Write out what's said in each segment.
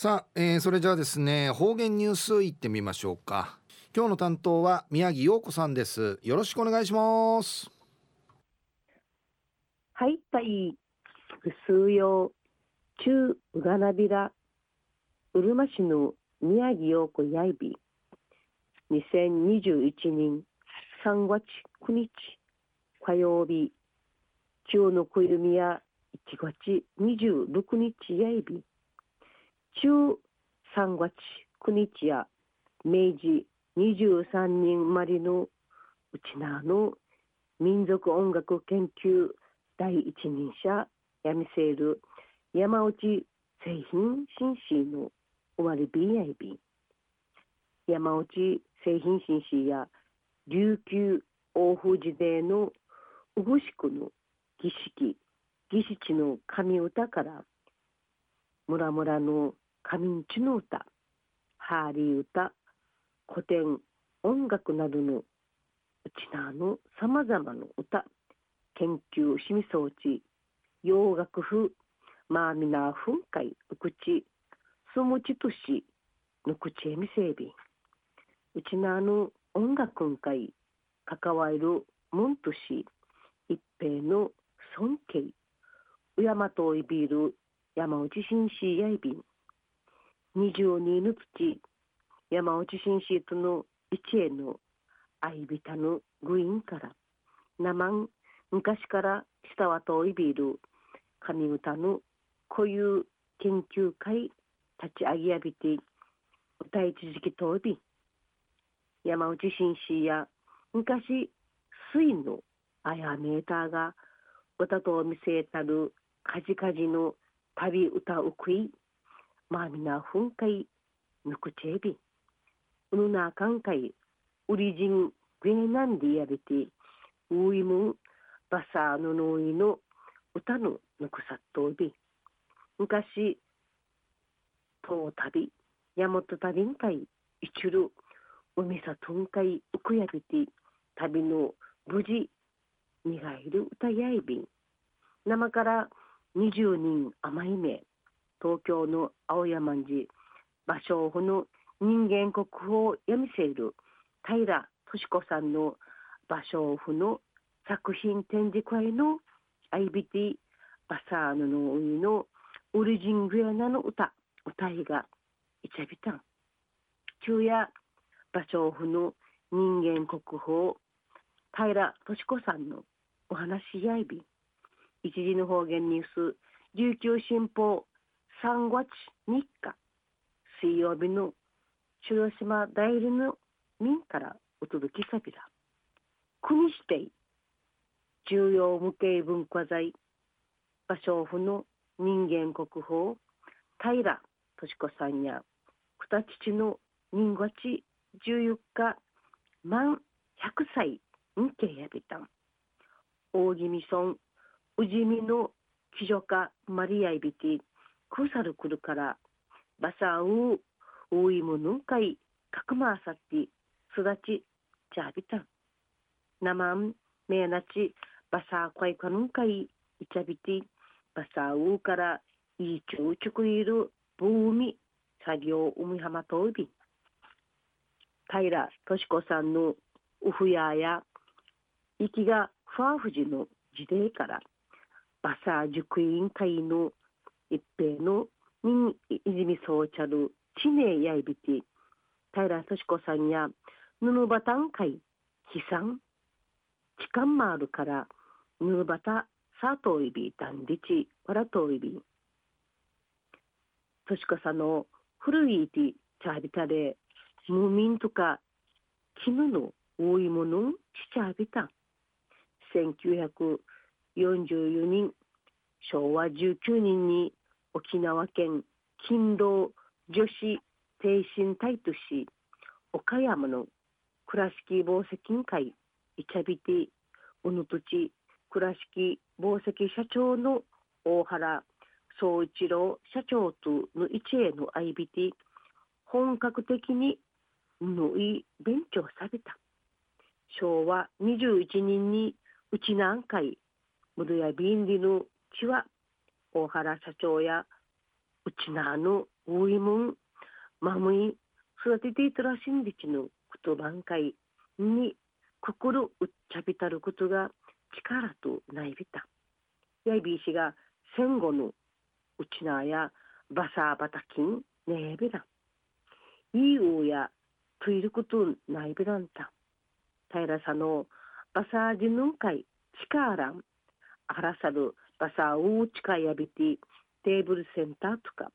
さあ、えー、それじゃあですね方言ニュースいってみましょうか。今日の担当は宮城陽子さんです。よろしくお願いします。はいたいぐすうよ。う中うがなびらうるま市の宮城陽子やいび。2021年3月9日火曜日。中のくゆみや1月26日やいび。中3月9日や明治23人生まれのうちなの民族音楽研究第一人者やみせる山内製品紳士の生まれ BIB 山内製品紳士や琉球大風時代のうぐしくの儀式儀式の神歌から村々の神んちの歌。ハーリー歌。古典音楽などのうちなのさまざまな歌。研究しみ装置。洋楽風。まあみな噴火うくちすもちとしぬくちえみせいび。うちなの音楽んかい関わる。もんとし一平の。尊敬。うやまといびる。山内紳士やいびん。二十二の土山内紳士との一への愛びたぬグインから生昔から伝わといびる神歌の固有研究会立ち上げやびて歌い続けとび山内紳士や昔水のあやメーターが歌と見せたるかじかじの旅歌うくいまあみな噴火ぬくちえびうぬなかんかいうりじんぐえなんでやびてういむんバサーののいの歌のぬくさっとび昔と旅やもと旅んかいいちる海さとんかいうくやびて旅の無事にがいる歌やいびん。生から20人甘い目。東京の青山寺芭蕉布の人間国宝をやみせる平敏子さんの芭蕉布の作品展示会のアイビティバサーヌの海のオリジングヤナの歌歌いがいちゃびたん昼夜芭蕉布の人間国宝平敏子さんのお話やいび一時の方言ニュース琉球新報3月3日水曜日の広島代理の民からお届けさびら国指定重要無形文化財芭蕉布の人間国宝平敏子さんや二父の人月14日満100歳んけやびた。ん大宜味村宇治美の貴女家マリアイビティクサルクルからバサウウウイムヌンカイかくまさって育ちチャビタンナマンメアナチバサーカイカヌンカイイチャビティバサウウからイチュウチュクイルブーミ作業ウミハマトウビ平敏子さんのウフヤや息がファーフジの時代からバサー塾委員会の一平のに泉総茶る知名やいびて平敏子さんや布バタン会悲惨痴漢もあるから布バタさといびたんりちわらといび敏子さんの古いティチャビタでムーミンとか絹の多いものちちゃびた。1944年昭和19年に沖縄県勤労女子精神隊とし岡山の倉敷紡績会イチャビティうぬとち倉敷紡績社長の大原総一郎社長との一への相びて本格的にのい勉強された昭和21年にうち南海ムルヤビンリの地は大原社長やうちなのおいもんまむい育てていたらしいんでちのことばんかいに心うっちゃびたることが力とないびた。やいびいしが戦後のうちなやバサーバタキンねえべら。いいおやといることないべらんた。平さのバサージヌンカイ力あらさるウーチカやびてテーブルセンターとか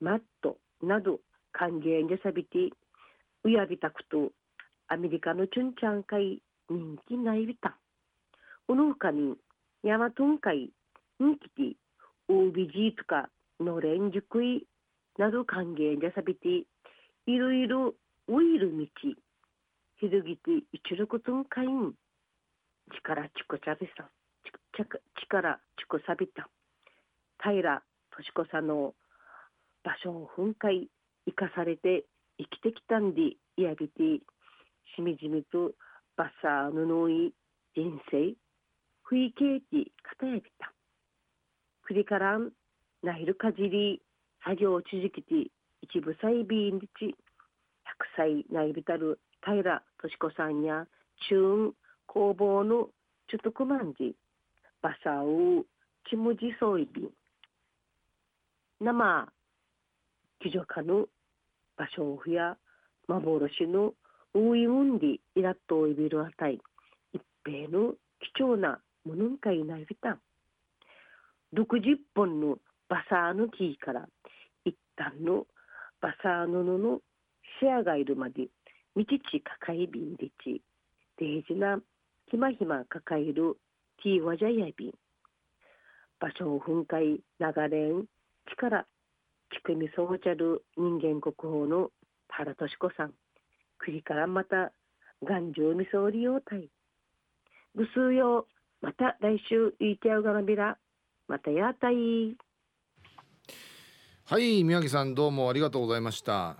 マットなど歓迎にさびてうやびたくとアメリカのチュンチャン会人気ないびた。この他にヤマトン会人気て OBG とかのれんじくいなど歓迎にさびていろいろウイル道ひどぎて一力とんかいん力ちこちゃびさん。力。ちこさびた。平としこさんの場所を噴火生かされて生きてきたんでいやびてしみじみとバッサー布い人生不意形地片やびた。栗からんナイルかじり作業を続きて一部細ビンち百歳ナイビタル平としこさんや中工房のちょっとくまんじバサウムジソイビン生記女かぬ場所をや幻のウイウンディイラットをいびるあたい一平の貴重なものんかいないびた。ん60本のバサーの木から一旦のバサーのののシェアがいるまでみちち抱えびんでちデージなひまひま抱えるティーワジャヤビン。場所を噴火流れん力ちくみそうちゃる人間国宝の原敏子さん栗からまた頑丈みそう利用隊ぐすうよまた来週いいてやうがなびらまたやたいはい宮城さんどうもありがとうございました。